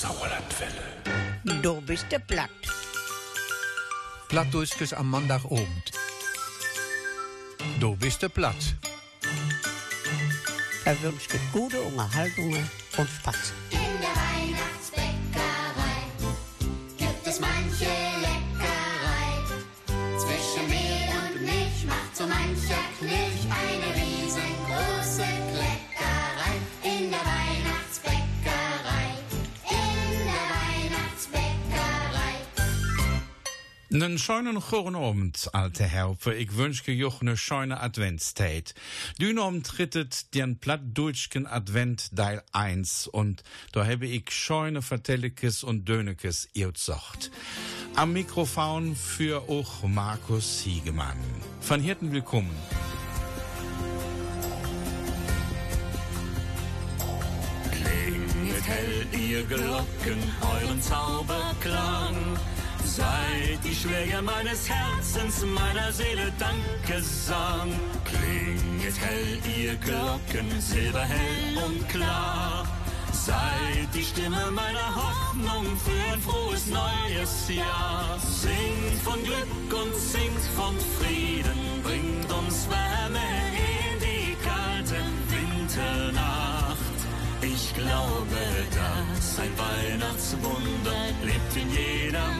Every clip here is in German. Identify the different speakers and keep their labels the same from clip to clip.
Speaker 1: Sauerlandwelle.
Speaker 2: Du bist der Platt.
Speaker 3: Plattdeutsches am Montagabend. Du bist der Platt.
Speaker 2: Er wünscht dir gute Unterhaltung und Spaß.
Speaker 4: Einen schönen Abend, alte Herpe. Ich wünsche euch eine schöne Adventszeit. Dünom trittet den plattdeutschen Advent Teil 1 und da habe ich schöne Vertellekes und Dönekes gesagt. Am Mikrofon für auch Markus Siegemann. Von Hirten willkommen.
Speaker 5: Klinget hell ihr Glocken, euren Zauberklang. Seid die Schläger meines Herzens, meiner Seele Dankesang. Klinget hell ihr Glocken, silberhell und klar. Seid die Stimme meiner Hoffnung für ein frohes neues Jahr. Singt von Glück und singt von Frieden, bringt uns Wärme in die kalte Winternacht. Ich glaube, dass ein Weihnachtswunder lebt in jedem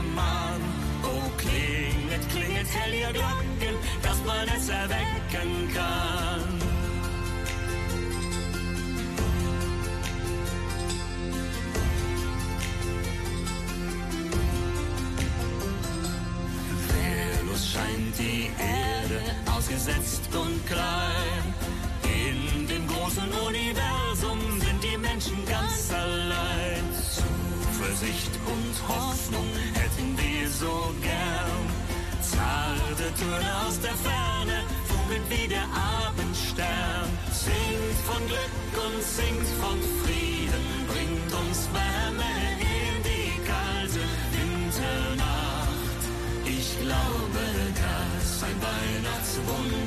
Speaker 5: Töne aus der Ferne, funkelt wie der Abendstern. Singt von Glück und singt von Frieden, bringt uns Wärme in die kalte Winternacht. Ich glaube, dass ein Weihnachtswunder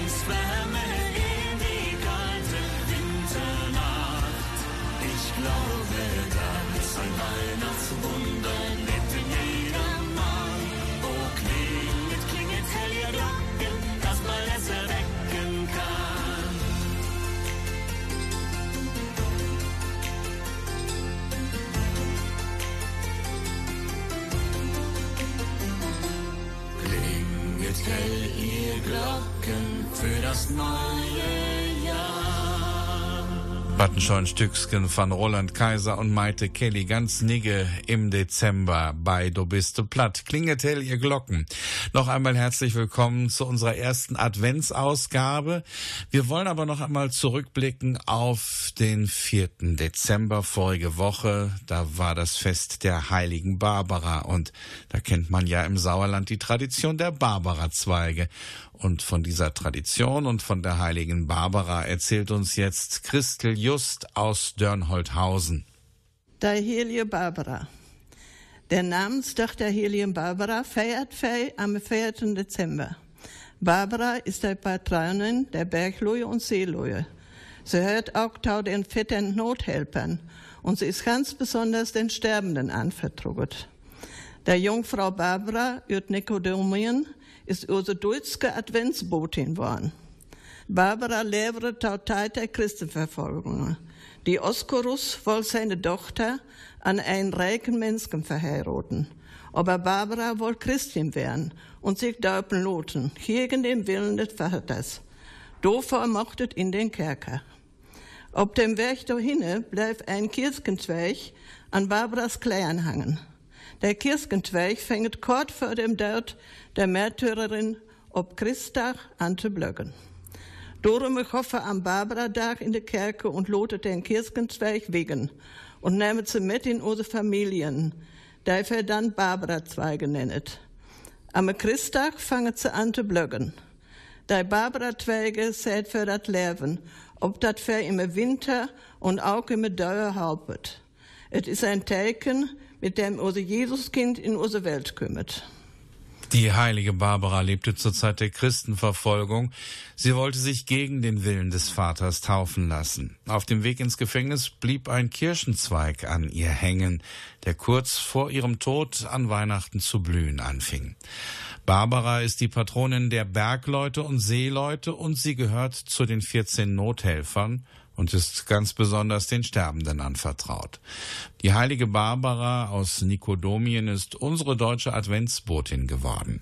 Speaker 5: Wärme in die kalte Winternacht. Ich glaube, dass ein Weihnachtswunder
Speaker 4: Battenschein Stücksken von Roland Kaiser und Maite Kelly ganz nigge im Dezember bei Du bist du platt. Klinget hell ihr Glocken. Noch einmal herzlich willkommen zu unserer ersten Adventsausgabe. Wir wollen aber noch einmal zurückblicken auf den 4. Dezember vorige Woche. Da war das Fest der heiligen Barbara und da kennt man ja im Sauerland die Tradition der Barbara-Zweige. Und von dieser Tradition und von der heiligen Barbara erzählt uns jetzt Christel Just aus Dörnholthausen.
Speaker 6: Der heilige Barbara. Der Namenstag der heiligen Barbara feiert Fei am 4. Dezember. Barbara ist die Patronin der Berglohe und Seelohe. Sie hört auch zu den fetten Nothelpern und sie ist ganz besonders den Sterbenden anvertraut. Der Jungfrau Barbara ut Nikodemien ist unsere deutsche Adventsbotin geworden. Barbara levere Zeit der Christenverfolgung. Die Oscorus wollte seine Tochter an einen reichen Menschen verheiraten. Aber Barbara wollte Christin werden und sich döpen loten, gegen den Willen des Vaters. Dafür mochte in den Kerker. Auf dem Weg dahin bleib ein Kirchenzweig an Barbaras Kleien hangen. Der Kirchenzweig fängt kurz vor dem Tod der Märtyrerin op Christtag an zu blöcken. Darum ich hoffe am Barbara-Tag in der Kerke und lotet den Kirchenzweig wegen und nehmt sie mit in unsere Familien, dafür dann Barbara-Zweige nennet. Am Christtag fangen sie an zu blöcken. Die Barbara-Zweige seid für das Leben, ob das für im Winter und auch im Dauer halpet. Es ist ein Teiken, mit dem unser Jesuskind in unsere Welt kümmert.
Speaker 4: Die heilige Barbara lebte zur Zeit der Christenverfolgung. Sie wollte sich gegen den Willen des Vaters taufen lassen. Auf dem Weg ins Gefängnis blieb ein Kirschenzweig an ihr hängen, der kurz vor ihrem Tod an Weihnachten zu blühen anfing. Barbara ist die Patronin der Bergleute und Seeleute und sie gehört zu den 14 Nothelfern und ist ganz besonders den Sterbenden anvertraut. Die heilige Barbara aus Nikodomien ist unsere deutsche Adventsbotin geworden.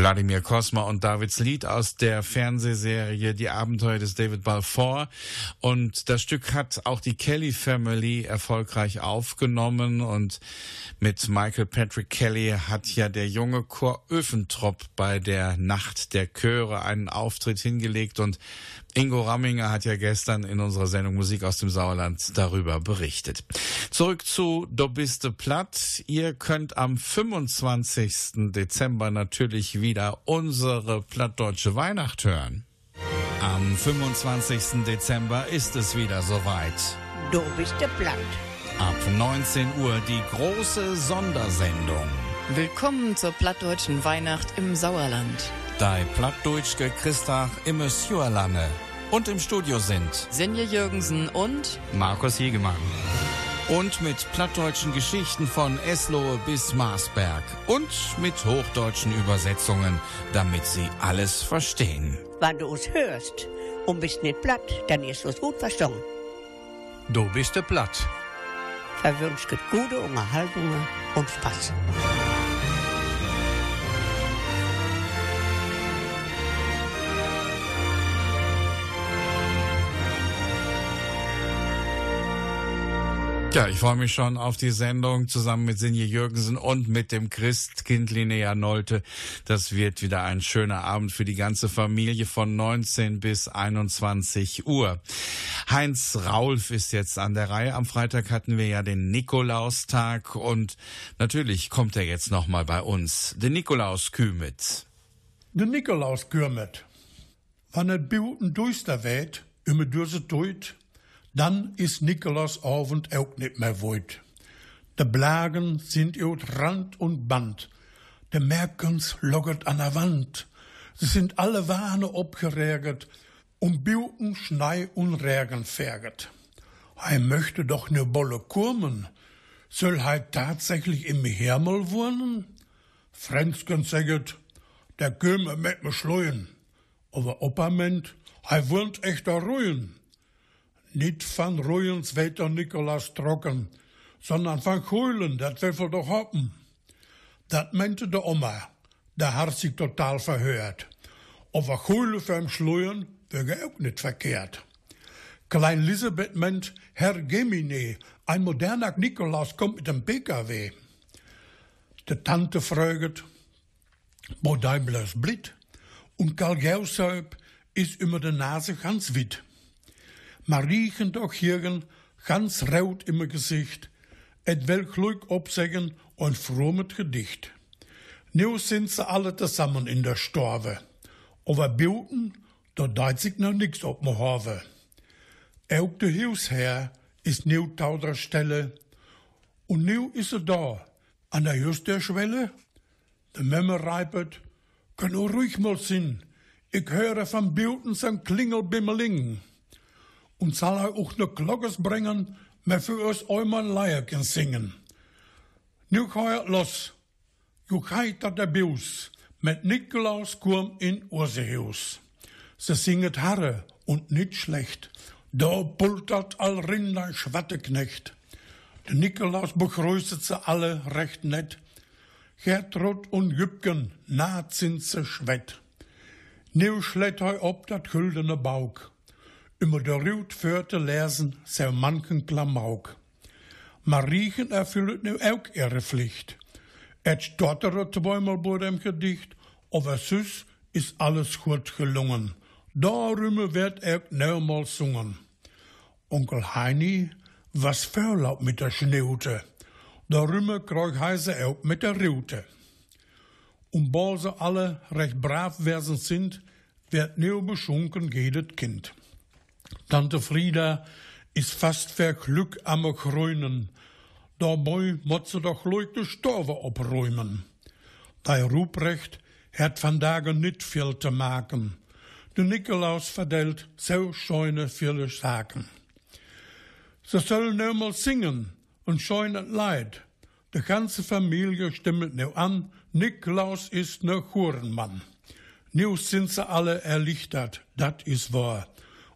Speaker 4: Wladimir Kosma und Davids Lied aus der Fernsehserie Die Abenteuer des David Balfour. Und das Stück hat auch die Kelly Family erfolgreich aufgenommen und mit Michael Patrick Kelly hat ja der junge Chor Öfentrop bei der Nacht der Chöre einen Auftritt hingelegt und Ingo Ramminger hat ja gestern in unserer Sendung Musik aus dem Sauerland darüber berichtet. Zurück zu Dobiste Platt. Ihr könnt am 25. Dezember natürlich wieder unsere plattdeutsche Weihnacht hören. Am 25. Dezember ist es wieder soweit.
Speaker 7: Du bist der Platt.
Speaker 4: Ab 19 Uhr die große Sondersendung.
Speaker 8: Willkommen zur plattdeutschen Weihnacht im Sauerland.
Speaker 4: Dei Plattdeutschke Christach im Sjöerlanne. Und im Studio sind
Speaker 8: Senje Jürgensen und
Speaker 4: Markus Hegemann. Und mit plattdeutschen Geschichten von Eslohe bis Marsberg. Und mit hochdeutschen Übersetzungen, damit Sie alles verstehen.
Speaker 7: Wenn du es hörst und bist nicht platt, dann ist es gut verstanden.
Speaker 3: Du bist Platt.
Speaker 7: Verwünscht gute Unterhaltungen und Spaß.
Speaker 4: Ja, ich freue mich schon auf die Sendung zusammen mit Sinje Jürgensen und mit dem Christkind Linnea Nolte. Das wird wieder ein schöner Abend für die ganze Familie von 19 bis 21 Uhr. Heinz Raulf ist jetzt an der Reihe. Am Freitag hatten wir ja den Nikolaustag und natürlich kommt er jetzt nochmal bei uns. Der Nikolaus Kümet.
Speaker 9: De Nikolaus Kürmet. Wann het Buten duister weht, immer dürse deut, dann ist Nikolausabend auch nicht mehr weit. De Blagen sind ut Rand und Band. De Merkens loggert an der Wand. Sie sind alle Wahne abgeregert, um Buten, Schnei und Regen färget. Hij möchte doch ne Bolle kurmen. Soll hij tatsächlich im Himmel wohnen? Frensken sagt, der Köme mit me schleuen. Aber meint, hij wohnt echt da ruhen. Niet van roeiens weet der Nikolaas trocken, sondern van Heulen, dat will wir doch hoppen. Dat meinte de Oma, der hat sich total verhört. Aber Heulen vom Schleuen wäre auch nicht verkehrt. Klein Lisebeth meint, Herr Gemine, ein moderner Nikolaus kommt mit dem PKW. De Tante fragt, wo dein bloß blit? Und Karl Gaushaup ist immer de Nase ganz wit. Mariechen doch Jürgen, ganz rot im Gesicht, et will glück opzeggen und frommet Gedicht. Nu sind sie alle zusammen in der Storve. Aber Buten, da deit sich noch nix op me Hove. Auch de Hilfsherr ist nu tau der Stelle. Und nu ist er da, an der Just der Memme reipet, kann ruhig mal sinn. Ich höre von Buten sein Klingelbimmeling. Und soll er auch ne Glockes bringen, mir für uns einmal Leierchen singen. Nu ga er los. Jo heit dat der Bius, mit Nikolaus kurm in Ursehaus. Sie singet Harre und nicht schlecht. Da pultert all Rinder Schwatteknecht. Der Nikolaus begrüßt sie alle recht nett. Gertrud und Jübken, na sind sie schwett. Nu schlägt hij op dat güldene Bauk. Immer der Rut führte lesen, sehr manchen Klamauk. Mariechen erfüllt nu auch ihre Pflicht. Et stottert zweimal bei dem Gedicht, aber süß ist alles gut gelungen. Darüber wird er neunmal sungen. Onkel Heini was verlaub mit der Schneute. Darüber kreug heise auch mit der Rute. Und weil sie alle recht brav werden sind, wird nu beschunken jedes Kind. Tante Frieda ist fast verglück am Grünen. Dabei muss sie doch leut de Stove opräumen. Der Ruprecht hat van dagen nicht viel zu maken. De Nikolaus vertelt so schöne viele Sachen. Sie sollen nu mal singen und scheunet Leid. De ganze Familie stimmt nu an, Nikolaus ist ne Hurenmann. Nu sind sie alle erlichtert, dat is wahr.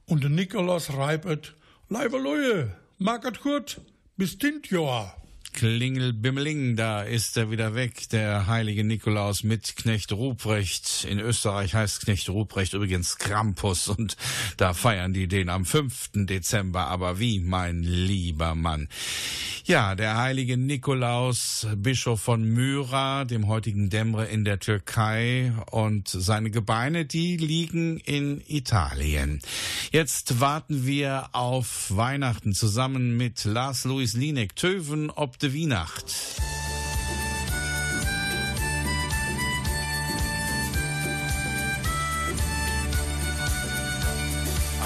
Speaker 9: Und Nikolaus reibet, Leibe Leute, mag et gut, bis tint Jahr.
Speaker 4: Klingelbimmeling, da ist er wieder weg, der heilige Nikolaus mit Knecht Ruprecht. In Österreich heißt Knecht Ruprecht übrigens Krampus und da feiern die den am 5. Dezember. Aber wie, mein lieber Mann. Ja, der heilige Nikolaus, Bischof von Myra, dem heutigen Demre in der Türkei und seine Gebeine, die liegen in Italien. Jetzt warten wir auf Weihnachten zusammen mit Lars Louis Linek, Töven ob letzte Weihnacht.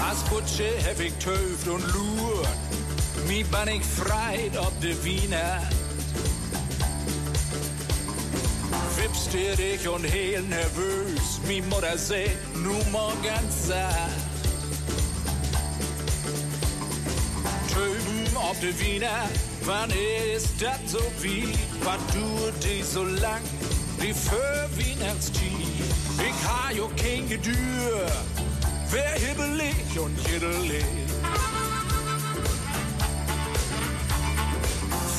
Speaker 10: As Kutsche heb ik teuft und lur, wie ben ik freit op de Wiener. Wippst dich und heel nervös, wie Mutter seh, nu morgen satt. Töben auf de Wiener, wann ist dat so wie, was du die so lang, die für Weihnachtstief. Ich ha jo kein Gedür, wer hibbelig und jiddelig.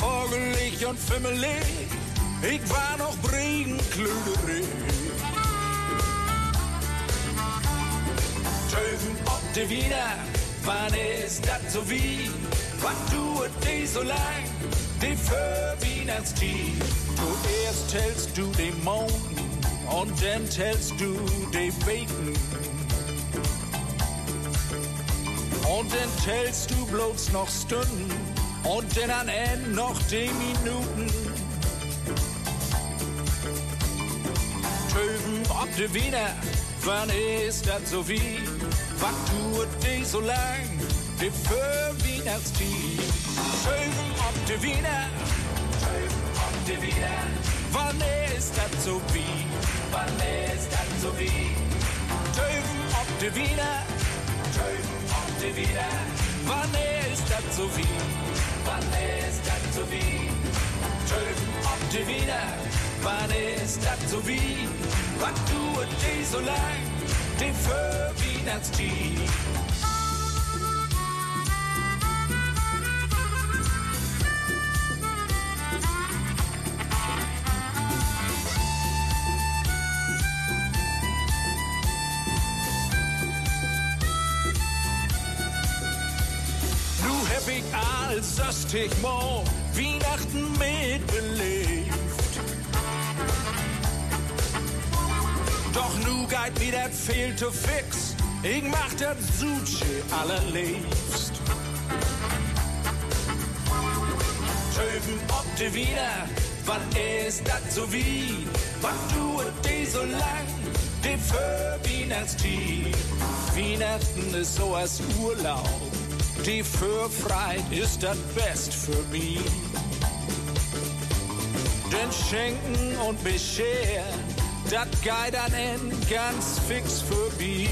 Speaker 10: Vogelig und fimmelig, ich war noch Bregenklöderig. Töven ob de Wiener, wann ist dat so wie, was du die so lang, die für Weihnachtstief. Du erst tellst du den Mond und dann tellst du die Bacon. Und dann tellst du bloß noch Stunden und dann am Ende noch die Minuten. Töven ob de Wiener, wann ist das so wie? Was tut die so lang, die für Weihnachtstief? Töven ob de Wiener, Töven ob de Wiener, wann ist das so wie? Wann ist das so wie? Töven ob de Wiener, Töven ob de Wiener, wann ist das so wie? Wann ist das so wie? Töven ob de Wiener, wann ist das so wie? Was tut die so lang, die für Weihnachtstief? Söstig Mo Weihnachten mitbelebt. Doch nu geht mir viel zu fix. Ich mach dat Suche allerliebst. Töven ob de Wiener, wann ist dat so wie? Was tut die so lang, die für Weihnachtstief? Weihnachten ist so als Urlaub, die für Freit ist das Best für mich. Denn Schenken und Bescheren, dat geht an End ganz fix vorbei.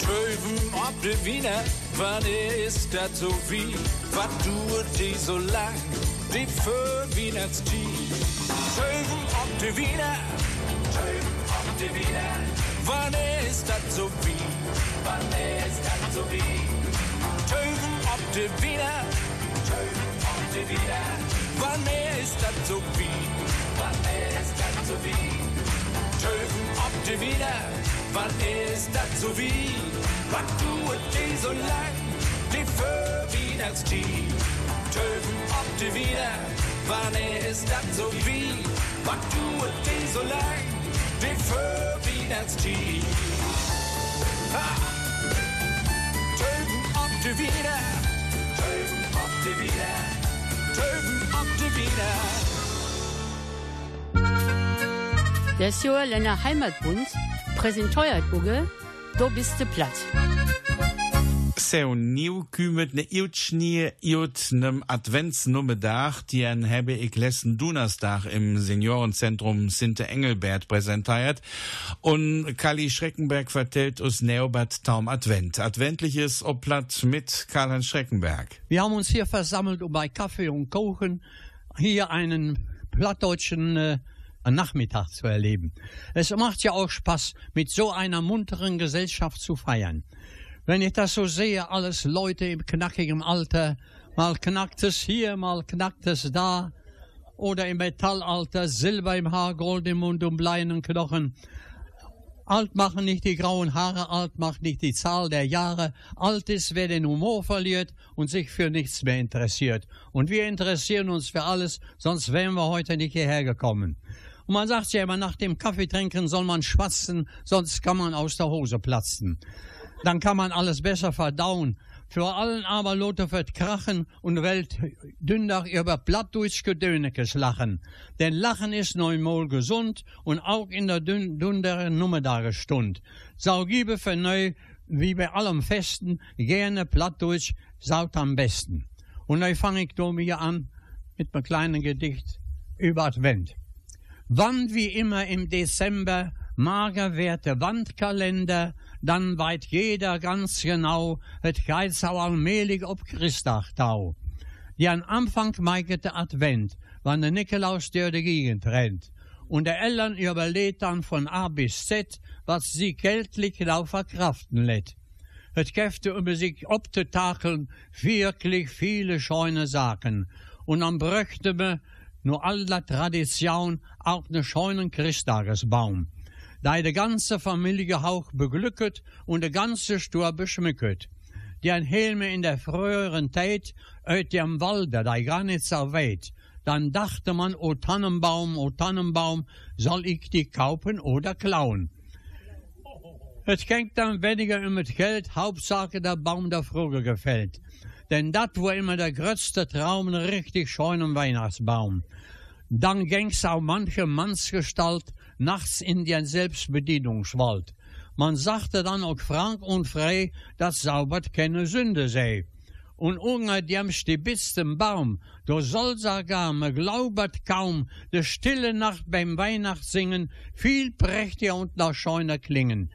Speaker 10: Töven ob de Wiener, wann ist dat so wie? Was tut die so lang, die für Weihnachtstief? Töven ob de Wiener, Töven ob de Wiener, wann ist dat so wie? Wann ist dat so wie? Töven ob de Wiener, Töven ob de Wiener, wann ist dat so wie? Wann ist das so wie? Töven ob de Wiener, wann ist das so wie? Was tut die so lang, die für Weihnachtstief? Töven ob de Wiener, wann ist das so wie? Was tut die so lang, die für Weihnachtstief? Ha! Töven ob de Wiener, Töven ob de Wiener, Töven ob de Wiener.
Speaker 11: Der Sjoerländer Heimatbund präsentiert Uge, do bist du platt.
Speaker 4: So, nieuw kümet ne Iutschnie Iut nem Adventsnummedag, die an habe ich letzten Donnerstag im Seniorenzentrum Sinte Engelbert präsentiert. Und Kali Schreckenberg vertellt uns Neobert Taum Advent. Adventliches Oblatt mit Karl-Heinz Schreckenberg.
Speaker 12: Wir haben uns hier versammelt, um bei Kaffee und Kochen hier einen plattdeutschen äh, Nachmittag zu erleben. Es macht ja auch Spaß, mit so einer munteren Gesellschaft zu feiern. Wenn ich das so sehe, alles Leute im knackigen Alter, mal knackt es hier, mal knackt es da, oder im Metallalter, Silber im Haar, Gold im Mund und bleiernen Knochen. Alt machen nicht die grauen Haare, alt macht nicht die Zahl der Jahre. Alt ist, wer den Humor verliert und sich für nichts mehr interessiert. Und wir interessieren uns für alles, sonst wären wir heute nicht hierher gekommen. Und man sagt ja immer, nach dem Kaffeetrinken soll man schwatzen, sonst kann man aus der Hose platzen. Dann kann man alles besser verdauen. Vor allem aber Lothar wird krachen und Welt dündach über Plattdeutsch-Gedönekes lachen. Denn Lachen ist neunmal gesund und auch in der dün dünderen Nummer da Stund. Sau gibe für neu, wie bei allem Festen, gerne Plattdeutsch, saut am besten. Und dann fange ich da mir an mit einem kleinen Gedicht über Advent. Wann wie immer im Dezember mager wird der Wandkalender, dann weit jeder ganz genau, het geht so allmählich ob Christachtau. Die an Anfang meiget der Advent, wann der Nikolaus durch die Gegend rennt. Und der Eltern überlegt dann von A bis Z, was sie geltlich lau verkraften lädt. Het käfte über sich obzutakeln wirklich viele scheune Sachen. Und dann bräuchte me nur aller Tradition auch ne scheunen Christtagesbaum da de ganze Familie auch beglücket und de ganze Stur beschmücket. Die ein Helme in der früheren Zeit uit dem Walde, da gar nicht so weit. Dann dachte man, o Tannenbaum, o Tannenbaum, soll ich die kaufen oder klauen? Es ging dann weniger um das Geld, Hauptsache der Baum der Vogel gefällt. Denn dat war immer der größte Traum, richtig schönen Weihnachtsbaum. Dann ging's auch manche Mannsgestalt nachts in den Selbstbedienungswald. Man sagte dann auch frank und frei, dass saubert keine Sünde sei. Und unter dem stibitzten Baum, da soll sogar, me glaubert kaum, de stille Nacht beim Weihnachtssingen viel prächtiger und nach scheuner klingen.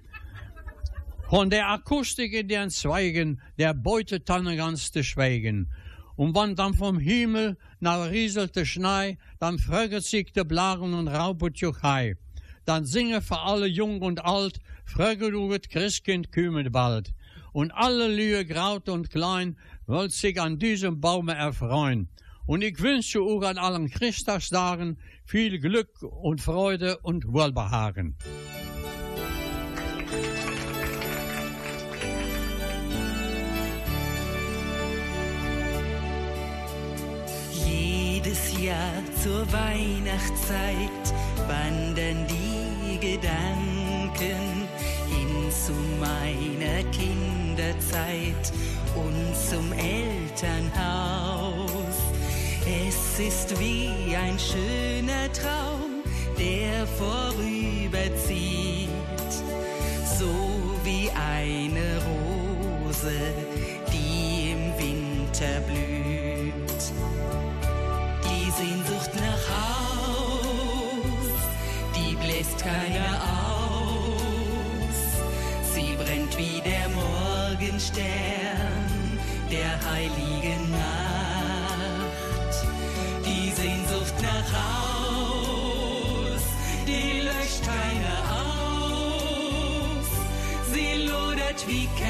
Speaker 12: Von der Akustik in den Zweigen, der Beutetanne ganz zu schweigen. Und wann dann vom Himmel nach rieselte Schnee, dann fröget sich de Blagen und raubet Juchai dann singe für alle jung und alt, fröge du het Christkind kümmert bald. Und alle Lühe, graut und klein, wollt sich an diesem Baume erfreuen. Und ich wünsche auch an allen Christtagsdagen viel Glück und Freude und Wohlbehagen.
Speaker 13: Jahr zur Weihnachtszeit wandern die Gedanken hin zu meiner Kinderzeit und zum Elternhaus. Es ist wie ein schöner Traum, der vorüberzieht, so wie eine Rose, die im Winter blüht. Die Sehnsucht nach Haus, die bläst keiner aus. Sie brennt wie der Morgenstern der heiligen Nacht. Die Sehnsucht nach Haus, die löscht keiner aus. Sie lodert wie Kerzen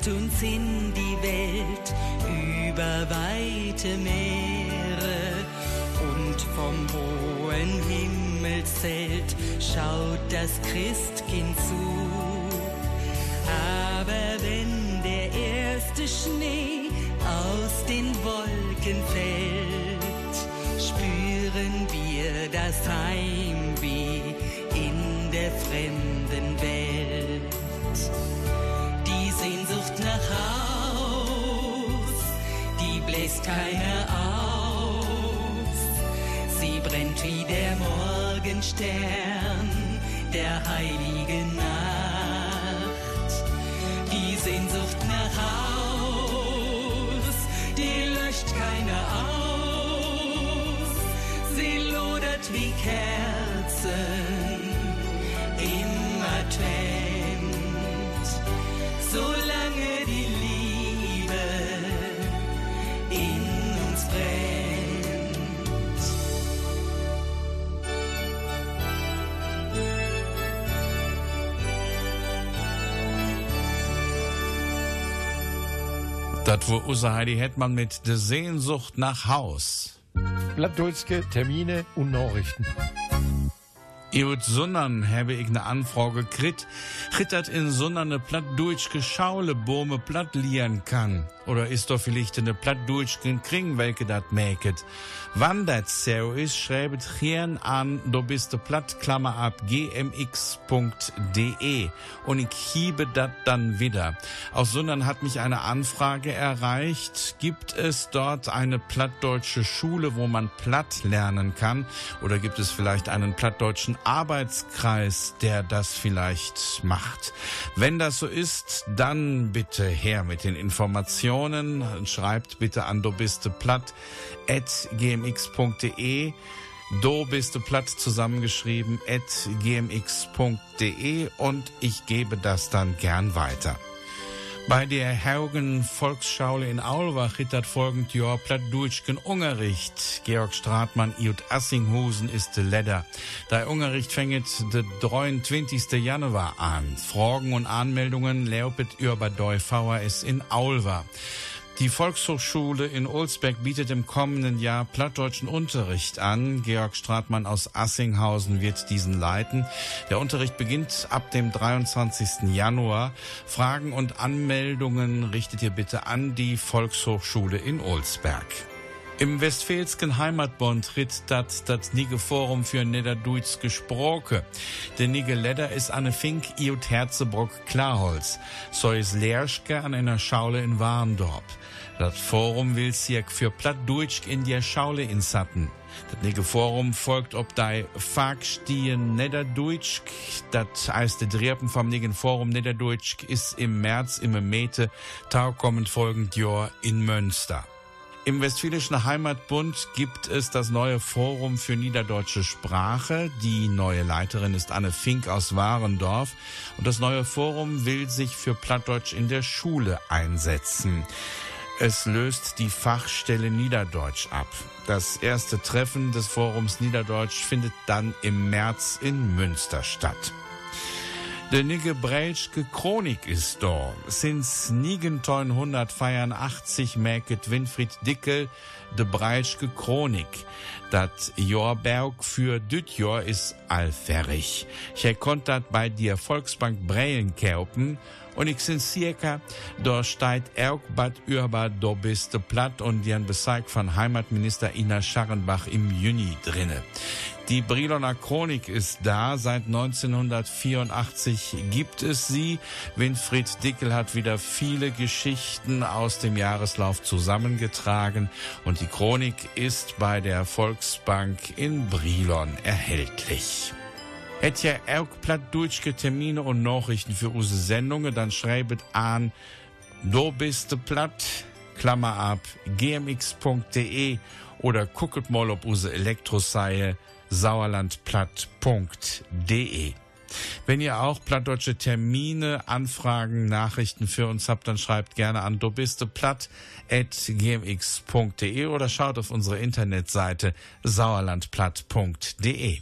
Speaker 13: treibt uns in die Welt über weite Meere und vom hohen Himmelszelt schaut das Christkind zu. Aber wenn der erste Schnee aus den Wolken fällt, spüren wir das Heimweh in der fremden keiner aus. Sie brennt wie der Morgenstern der heiligen Nacht. Die Sehnsucht nach Haus, die löscht keiner aus. Sie lodert wie Kerzen
Speaker 4: Das wo unser Heidi Hetman mit der Sehnsucht nach Haus.
Speaker 3: Plattdeutsche Termine und Nachrichten.
Speaker 4: Iut Sundern habe ich ne Anfrage krit, rittert in Sundern ne plattdeutschke Schaule Bome platt lieren kann. Oder ist doch vielleicht ne plattdeutschken Kring, welke dat mäket. Wann dat so ist, schreibt hirn an, du bist de platt, Klammer ab, gmx.de. Und ich hiebe dat dann wieder. Aus Sundern hat mich eine Anfrage erreicht. Gibt es dort eine plattdeutsche Schule, wo man platt lernen kann? Oder gibt es vielleicht einen plattdeutschen Arbeitskreis, der das vielleicht macht. Wenn das so ist, dann bitte her mit den Informationen. Schreibt bitte an dobistplatt.gmx.de. Do bist du platt zusammengeschrieben at gmx.de und ich gebe das dann gern weiter. Bei der Haugen Volksschule in Aulwach hittert folgend Jahr plattdeutschen Ungericht. Georg Stratmann iut Assinghusen ist de Leder. Der Ungericht fängt de 23. Januar an. Fragen und Anmeldungen laupet über ist in Aulwach. Die Volkshochschule in Olsberg bietet im kommenden Jahr plattdeutschen Unterricht an. Georg Stratmann aus Assinghausen wird diesen leiten. Der Unterricht beginnt ab dem 23. Januar. Fragen und Anmeldungen richtet ihr bitte an die Volkshochschule in Olsberg. Im Westfälsken Heimatbund tritt dat das Nige Forum für Niederdeutsch gesprochen. Der Nige Leder ist eine Fink iut Herzebrock Klarholz. So ist Lehrschke an einer Schaule in Warndorp. Das Forum will sich für Plattdeutsch in der Schaule in Satten. Das Nige Forum folgt ob dei Fagstien Niederdeutsch. Das heißt, der Drepen vom Nigen Forum Niederdeutsch ist im März im Mete, taukommend folgend Jahr in Münster. Im Westfälischen Heimatbund gibt es das neue Forum für niederdeutsche Sprache. Die neue Leiterin ist Anne Fink aus Warendorf. Und das neue Forum will sich für Plattdeutsch in der Schule einsetzen. Es löst die Fachstelle Niederdeutsch ab. Das erste Treffen des Forums Niederdeutsch findet dann im März in Münster statt. Der Nigge Breitschke Chronik ist da. Sinds 1984 mäket Winfried Dickel de Breitschke Chronik. Dat Jorberg für düt Jahr ist allfährig. Ich konnt dat bei der Volksbank Breien kaufen sind circa, da steht auch bad über do bist platt und die Bezeig von Heimatminister Ina Scharrenbach im Juni drinne. Die Briloner Chronik ist da. Seit 1984 gibt es sie. Winfried Dickel hat wieder viele Geschichten aus dem Jahreslauf zusammengetragen und die Chronik ist bei der Volksbank in Brilon erhältlich. Hätt ihr auch plattdeutsche Termine und Nachrichten für unsere Sendungen, dann schreibet an do bist platt, Klammer ab, gmx.de oder gucket mal ob unsere Elektroseie sauerlandplatt.de. Wenn ihr auch plattdeutsche Termine, Anfragen, Nachrichten für uns habt, dann schreibt gerne an dobisteplatt.gmx.de oder schaut auf unsere Internetseite sauerlandplatt.de.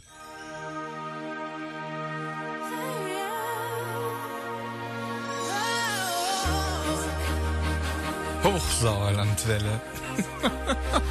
Speaker 4: Hochsauerlandwelle.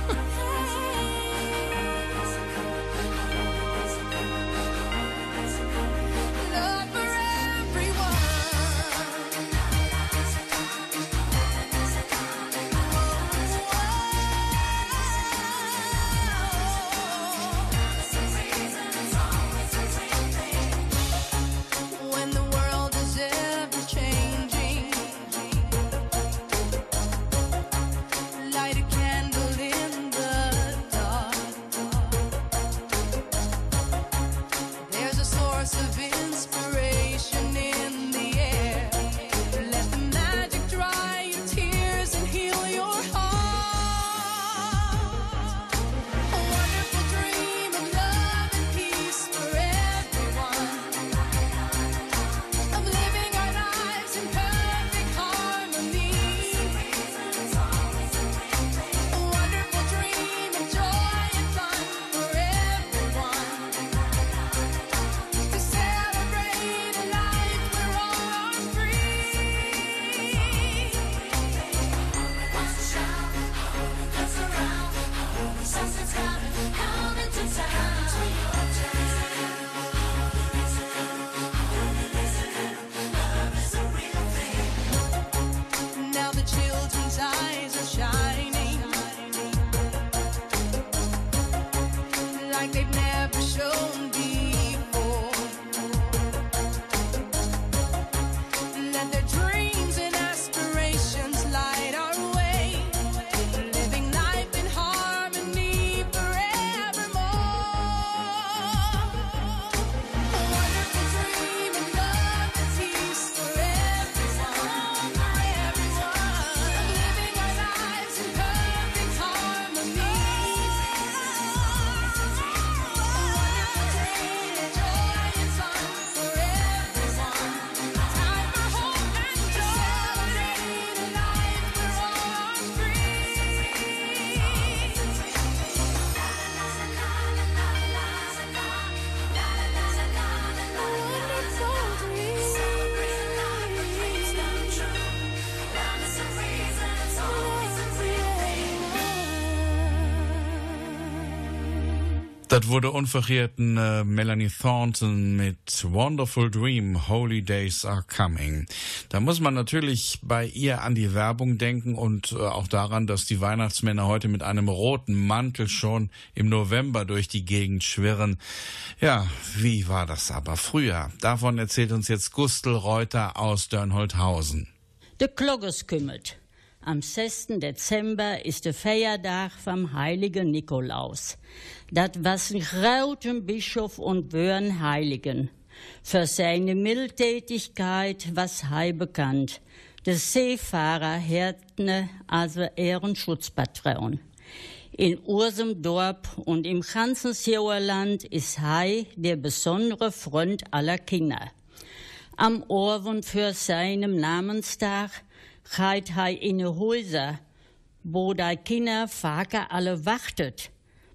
Speaker 4: Das wurde unverjährten äh, Melanie Thornton mit Wonderful Dream, Holy Days Are Coming. Da muss man natürlich bei ihr an die Werbung denken und äh, auch daran, dass die Weihnachtsmänner heute mit einem roten Mantel schon im November durch die Gegend schwirren. Ja, wie war das aber früher? Davon erzählt uns jetzt Gustl Reuter aus Dörnholthausen.
Speaker 14: De Kloggers kümmert. Am 6. Dezember ist der Feiertag vom heiligen Nikolaus. Dat was ein Bischof und Wörn Heiligen. Für seine Mildtätigkeit was er bekannt. Der Seefahrer Härtne, also Ehrenschutzpatron. In unsem Dorf und im ganzen Sauerland ist er der besondere Freund aller Kinder. Am Orwen für seinem Namenstag geht er in die Häuser, wo die Kinder Vater alle wartet,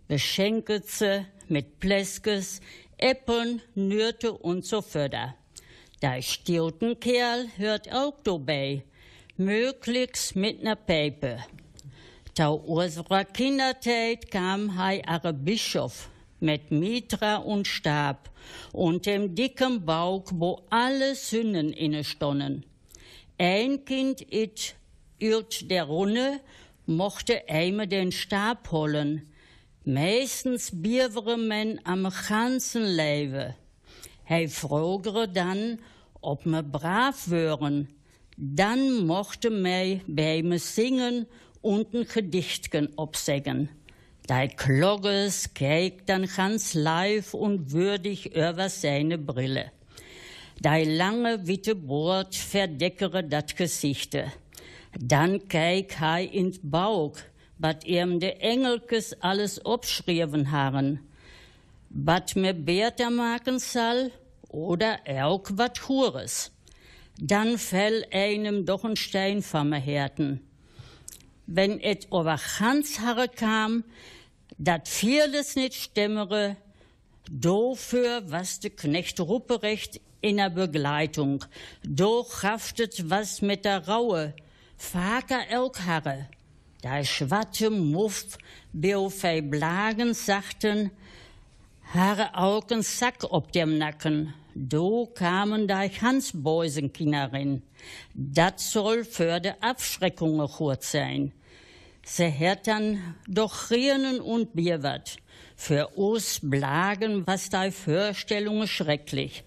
Speaker 14: beschenkt sie mit Pläskes, Äppeln, Nürte und so further. Der Stiltenkerl hört auch dabei, möglichst mit ner Pepe. Da unserer Kindertät kam hei are Bischof mit Mitra und Stab und dem dicken Bauch, wo alle Sünden inne stonnen. Ein Kind it ürt der Runde, mochte einmal den Stab holen. Meistens bievere men am ganzen Leben. Hij frogere dann, ob me brav wären. Dann mochte mei bei me singen und ein Gedichtchen obsägen. Der Klogges keek dann ganz live und würdig über seine Brille. Der lange witte Bord verdeckere dat Gesichte. Dann keek hij ins Bauch, wat ihm de Engelkes alles obschrieben haben. Wat mir Bertha machen soll oder auch wat Hures. Dann fell einem doch ein Stein vom Härten. Wenn et over ganz Haare kam, dat vieles nicht stimmere, dofür was de Knecht Rupperecht in der Begleitung, do haftet was mit der Raue, Vater Elkharre, da schwatte Muff, Beofei Blagen sagten, Haare Augen Sack ob dem Nacken, do kamen da Hansbeusenkinnerin. Dat soll für de Abschreckungen gut sein. Se dann doch Rienen und Bierwart. Für uns Blagen was da Vorstellungen schrecklich.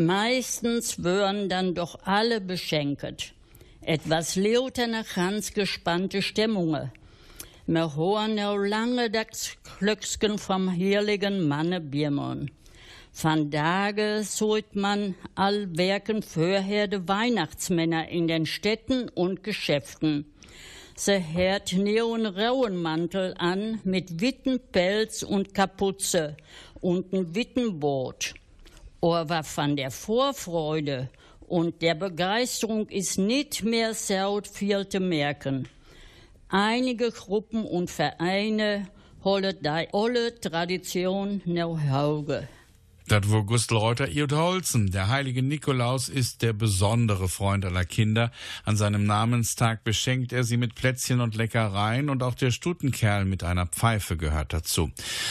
Speaker 14: Meistens würden dann doch alle beschenket. Etwas nach ganz gespannte Stimmungen. Wir hören noch lange das Glücksken vom heiligen Manne Biermann. Van Tage sollt man all werken vorher de Weihnachtsmänner in den Städten und Geschäften. Sie hört neon Rauenmantel an mit witten Pelz und Kapuze und ein Wittenboot. Aber von der Vorfreude und der Begeisterung ist nicht mehr sehr viel zu merken. Einige Gruppen und Vereine holen die alte Tradition nach Hause.
Speaker 4: Das wo Gustl Reuter Iot Holzen. Der heilige Nikolaus ist der besondere Freund aller Kinder. An seinem Namenstag beschenkt er sie mit Plätzchen und Leckereien und auch der Stutenkerl mit einer Pfeife gehört dazu.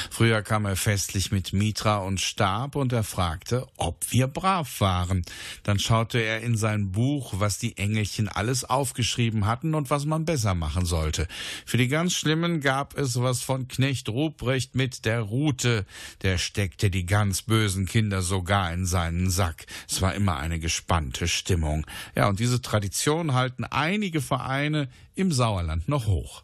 Speaker 4: Früher kam er festlich mit Mitra und Stab und er fragte, ob wir brav waren. Dann schaute er in sein Buch, was die Engelchen alles aufgeschrieben hatten und was man besser machen sollte. Für die ganz Schlimmen gab es was von Knecht Ruprecht mit der Rute. Der steckte die ganz bösen Kinder sogar in seinen Sack. Es war immer eine gespannte Stimmung. Ja, und diese Tradition halten einige Vereine im Sauerland noch hoch.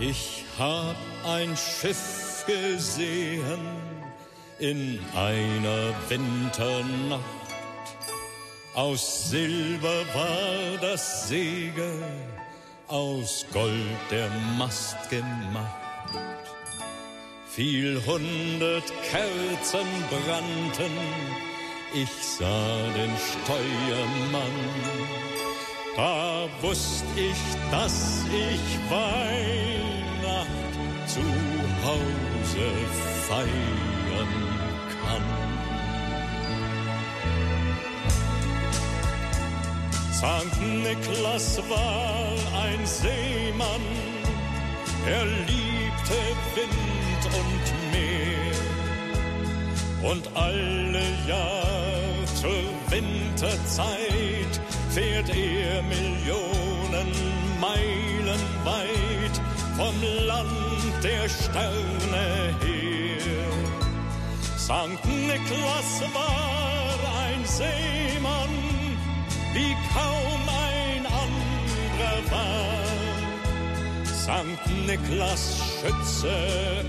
Speaker 10: Ich hab ein Schiff gesehen in einer Winternacht. Aus Silber war das Segel, aus Gold der Mast gemacht. Viel hundert Kerzen brannten, ich sah den Steuermann. Da wusst ich, dass ich Weihnacht zu Hause Hause feiern kann. Sankt Niklas war ein Seemann, er liebte Wind und Meer und alle Jahr zur Winterzeit fährt er Millionen Meilen weit vom Land der Sterne her. Sankt Niklas war ein Seemann, wie kaum ein anderer war. Sankt Niklas schütze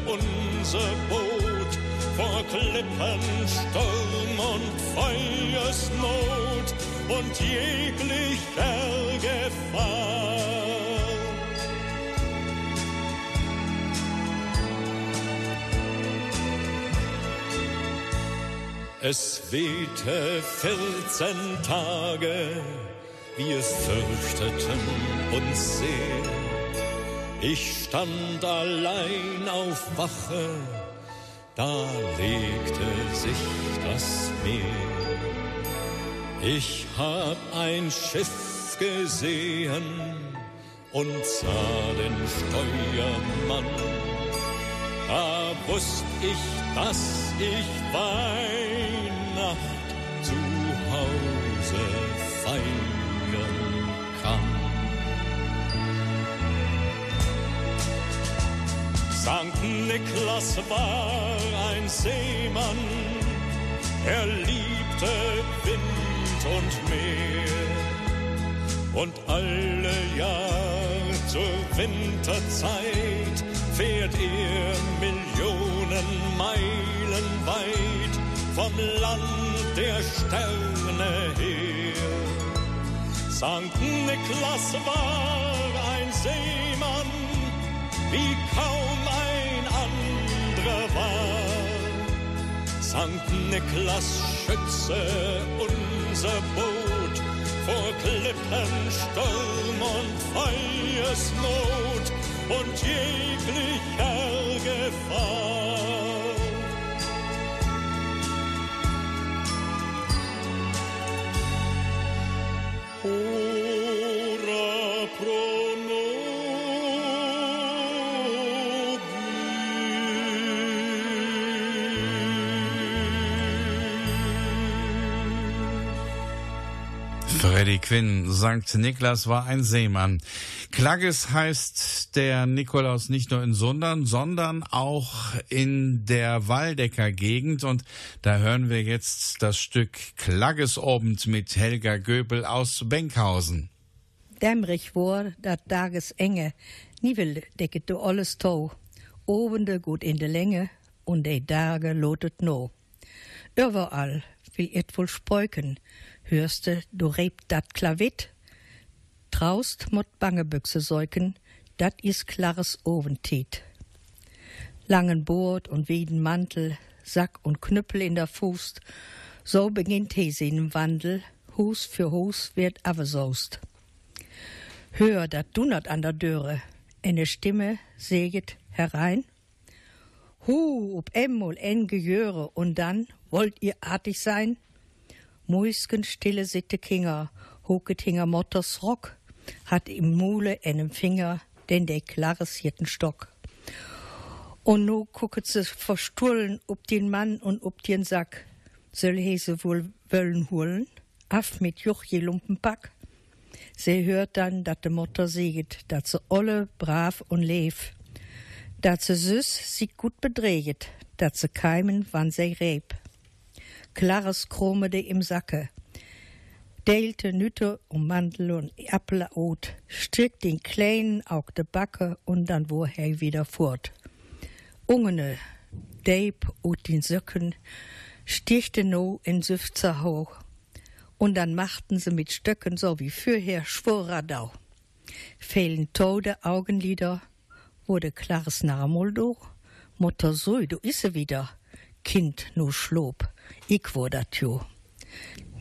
Speaker 10: unser Boot vor Klippen, Sturm und Feuersnot und jeglicher Gefahr. Es wehte 14 Tage, wir fürchteten uns sehr. Ich stand allein auf Wache, da legte sich das Meer. Ich hab ein Schiff gesehen und sah den Steuermann. Da wusst ich, dass ich Weihnacht zu Hause feiern kann. Sankt Niklas war ein Seemann, er liebte Wind und Meer. Und alle Jahr zur Winterzeit fährt er Millionen Meilen weit vom Land der Sterne her. Sankt Niklas war ein Seemann, wie kaum ein anderer war. Sankt Niklas schütze unser Boot vor Klippen, Sturm und Feuersnot und jeglicher Gefahr.
Speaker 4: Freddy Quinn, St. Niklas war ein Seemann. Klagges heißt der Nikolaus nicht nur in Sundern, sondern auch in der Waldecker Gegend. Und da hören wir jetzt das Stück Klaggesobend mit Helga Göbel aus Benkhausen.
Speaker 7: Dämmerig war dat Tages enge, Nivel decket du alles tau. Obende gut in de Länge und de Tage lotet no. Überall will et wohl speuken, hörste, du rebt dat Klavit. Traust mot Bangebüchse säuken, dat is klares Oventit. Langen Bord und wieden Mantel, Sack und Knüppel in der Fuß, so beginnt Hese im Wandel, Hus für Hus wird avesoust. Hör, dat dunnert an der Döre, eine Stimme seget herein. Hu, ob emmol en Gejöre, und dann wollt ihr artig sein? Muisken stille sitte Kinger, hoket hinger Motters Rock, hat im Mule einem Finger den de klares Stock. Und no gucket se verstullen ob den Mann und ob den Sack. Soll hese wohl wöllen holen? Af mit Juch je Lumpenpack? Se hört dann, dat de Mutter sieget, dat se olle brav und leef. Dat se süß sie gut bedreget, dat se keimen, wann se reb. Klares kromede im Sacke. Deelte Nütte um Mandel und Äppelot, strickt den Kleinen auch de Backe und dann wo er wieder fort. Ungene, Deib und den Söcken, stichte no in Süfzer hoch. Und dann machten sie mit Stöcken so wie fürher Schworadau. Fehlen tode Augenlider, wurde klares Narmol durch. Mutter so, du isse wieder. Kind nu schlob, ich wo dat jo.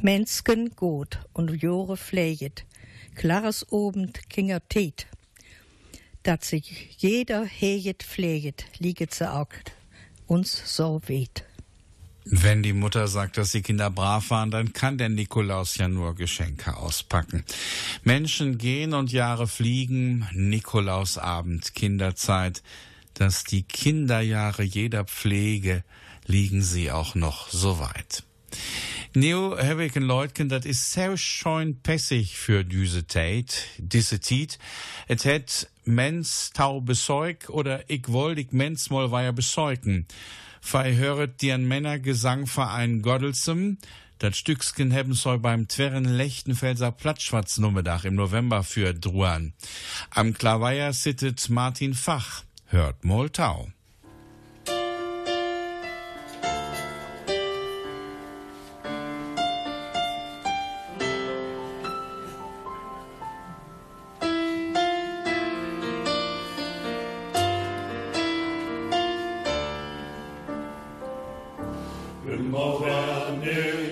Speaker 7: Mensken gut und Jore pfleget, klares Obend kinger Tet. Dat sich jeder heget pfleget, lieget se auch uns so weht.
Speaker 10: Wenn die Mutter sagt, dass die Kinder brav waren, dann kann der Nikolaus ja nur Geschenke auspacken. Menschen gehen und Jahre fliegen, Nikolausabend, Kinderzeit, dass die Kinderjahre jeder Pflege liegen sie auch noch so weit. Neo heb Leutken, dat is sehr schön pessig für diese Tate, diese Tiet. Et het mens tau besäug oder ich wollt ich mens mal weiter besäugen. Fei höret die an Männergesangverein Goddelsem, dat Stücksken hebben soll beim Twerren Lechtenfelser Plattschwarznummedag im November für Druan. Am Klavier sittet Martin Fach, hört Moltau. of a new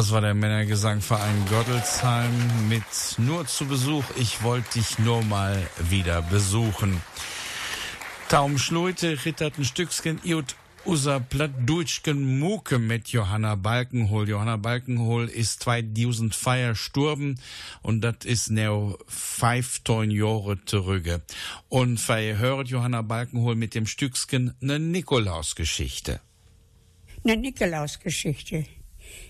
Speaker 10: Das war der Männergesangverein Gottelsheim mit Nur zu Besuch. Ich wollte dich nur mal wieder besuchen.
Speaker 4: Taum Schleute rittert ein Stückchen iut unser Plattdeutschen Muke mit Johanna Balkenhol. Johanna Balkenhol ist 2000 Feier sturben und das ist now 15 Jahre zurück. Und wir Johanna Balkenhol mit dem Stückchen ne Nikolausgeschichte.
Speaker 15: Eine Nikolausgeschichte.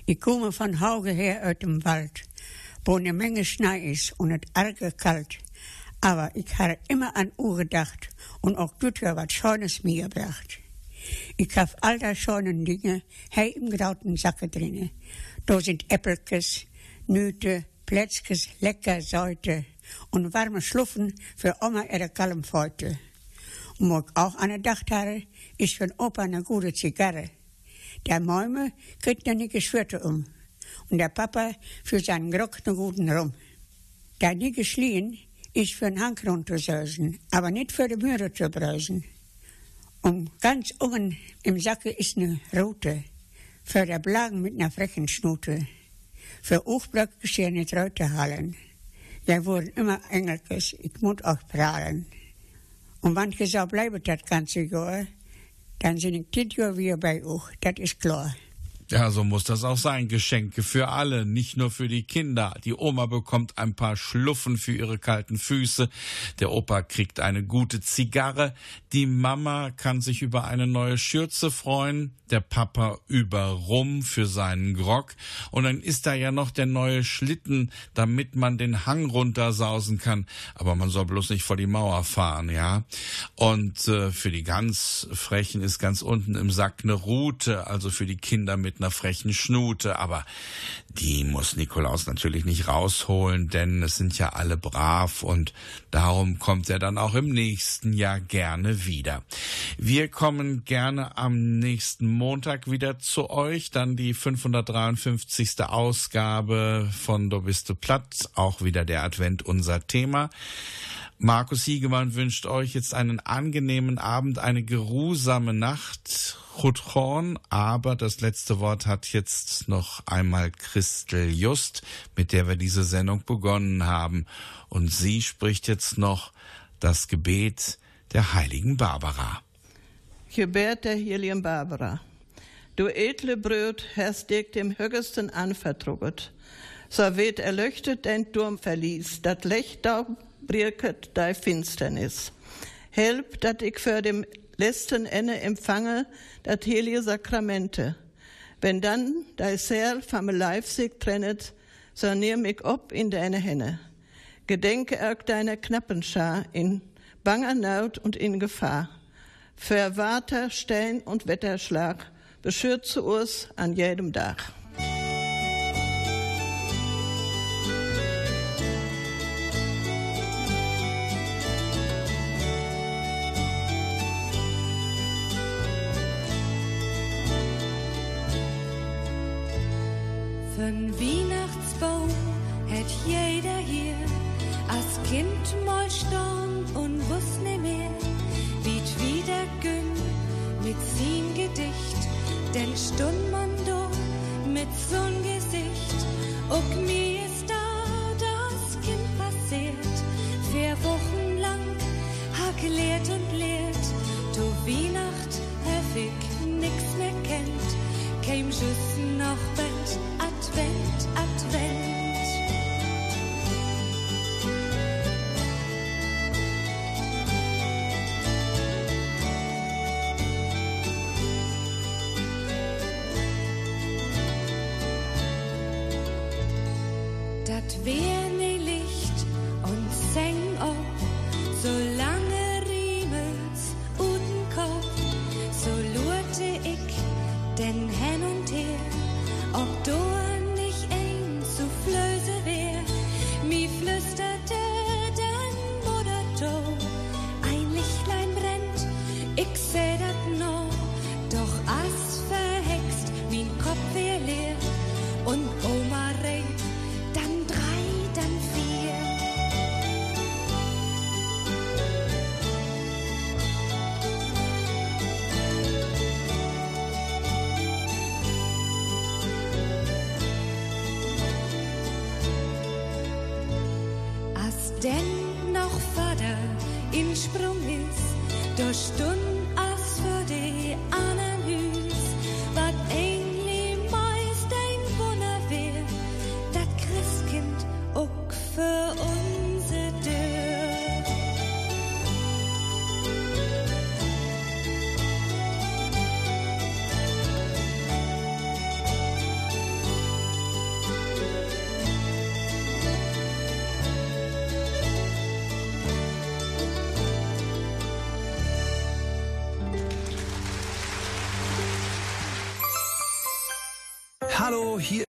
Speaker 15: Ich komme von Hauge her aus dem Wald, wo eine Menge Schnee ist und es arge kalt. Aber ich habe immer an Uhr gedacht und auch tut ja was Schönes mir gebracht. Ich hab all das schönen Dinge hei im grauten Sacke drinne. Da sind Äppelkes, Nüte, Plätzkes, lecker Säute und warme Schluffen für Oma ihre kallen Feute. Und wo ich auch an gedacht habe, ist für Opa eine gute Zigarre. Der Mäume kriegt eine Geschwürte um und der Papa für seinen Grock einen guten Rum. Der nie geschlien ist für den Hank runtersausen, aber nicht für die Möhre zu brausen. Und ganz oben im Sacke ist eine rote, für der Blagen mit einer frechen Schnute. Für Hochblock geschehen nicht rote Hallen. Wir wurden immer Engelkes, ich muss auch prahlen. Und ich so bleibe das ganze Jahr, dann sind ich dit Jahr wieder bei euch, das ist klar.
Speaker 4: Ja, so muss das auch sein. Geschenke für alle, nicht nur für die Kinder. Die Oma bekommt ein paar Schluffen für ihre kalten Füße. Der Opa kriegt eine gute Zigarre. Die Mama kann sich über eine neue Schürze freuen. Der Papa über Rum für seinen Grog. Und dann ist da ja noch der neue Schlitten, damit man den Hang runtersausen kann. Aber man soll bloß nicht vor die Mauer fahren, ja. Und äh, für die ganz Frechen ist ganz unten im Sack eine Rute, also für die Kinder mit einer frechen Schnute, aber die muss Nikolaus natürlich nicht rausholen, denn es sind ja alle brav und darum kommt er dann auch im nächsten Jahr gerne wieder. Wir kommen gerne am nächsten Montag wieder zu euch, dann die 553. Ausgabe von Du bist du platt, auch wieder der Advent unser Thema. Markus Hiegemann wünscht euch jetzt einen angenehmen Abend, eine geruhsame Nacht. Chutchorn, aber das letzte Wort hat jetzt noch einmal Christel Just, mit der wir diese Sendung begonnen haben. Und sie spricht jetzt noch das Gebet der heiligen Barbara.
Speaker 6: Gebet der heiligen Barbara. Du edle Brüd hast dich dem Höchsten anvertraut. So wird erleuchtet dein Turm verließ, dat Licht birket dei Finsternis. Help, dat ich für dem letzten Ende empfange dat heilige Sakramente. Wenn dann dei Seele vom Leib sich trennet, so nimm ich ob in deine Hände. Gedenke auch deiner Knappenschar in banger Not und in Gefahr. Für Water, Stein und Wetterschlag beschütze uns an jedem Tag.
Speaker 16: Ich nix mehr kennt, käm just noch bald Advent, Advent. Dat wär
Speaker 17: Hallo, hier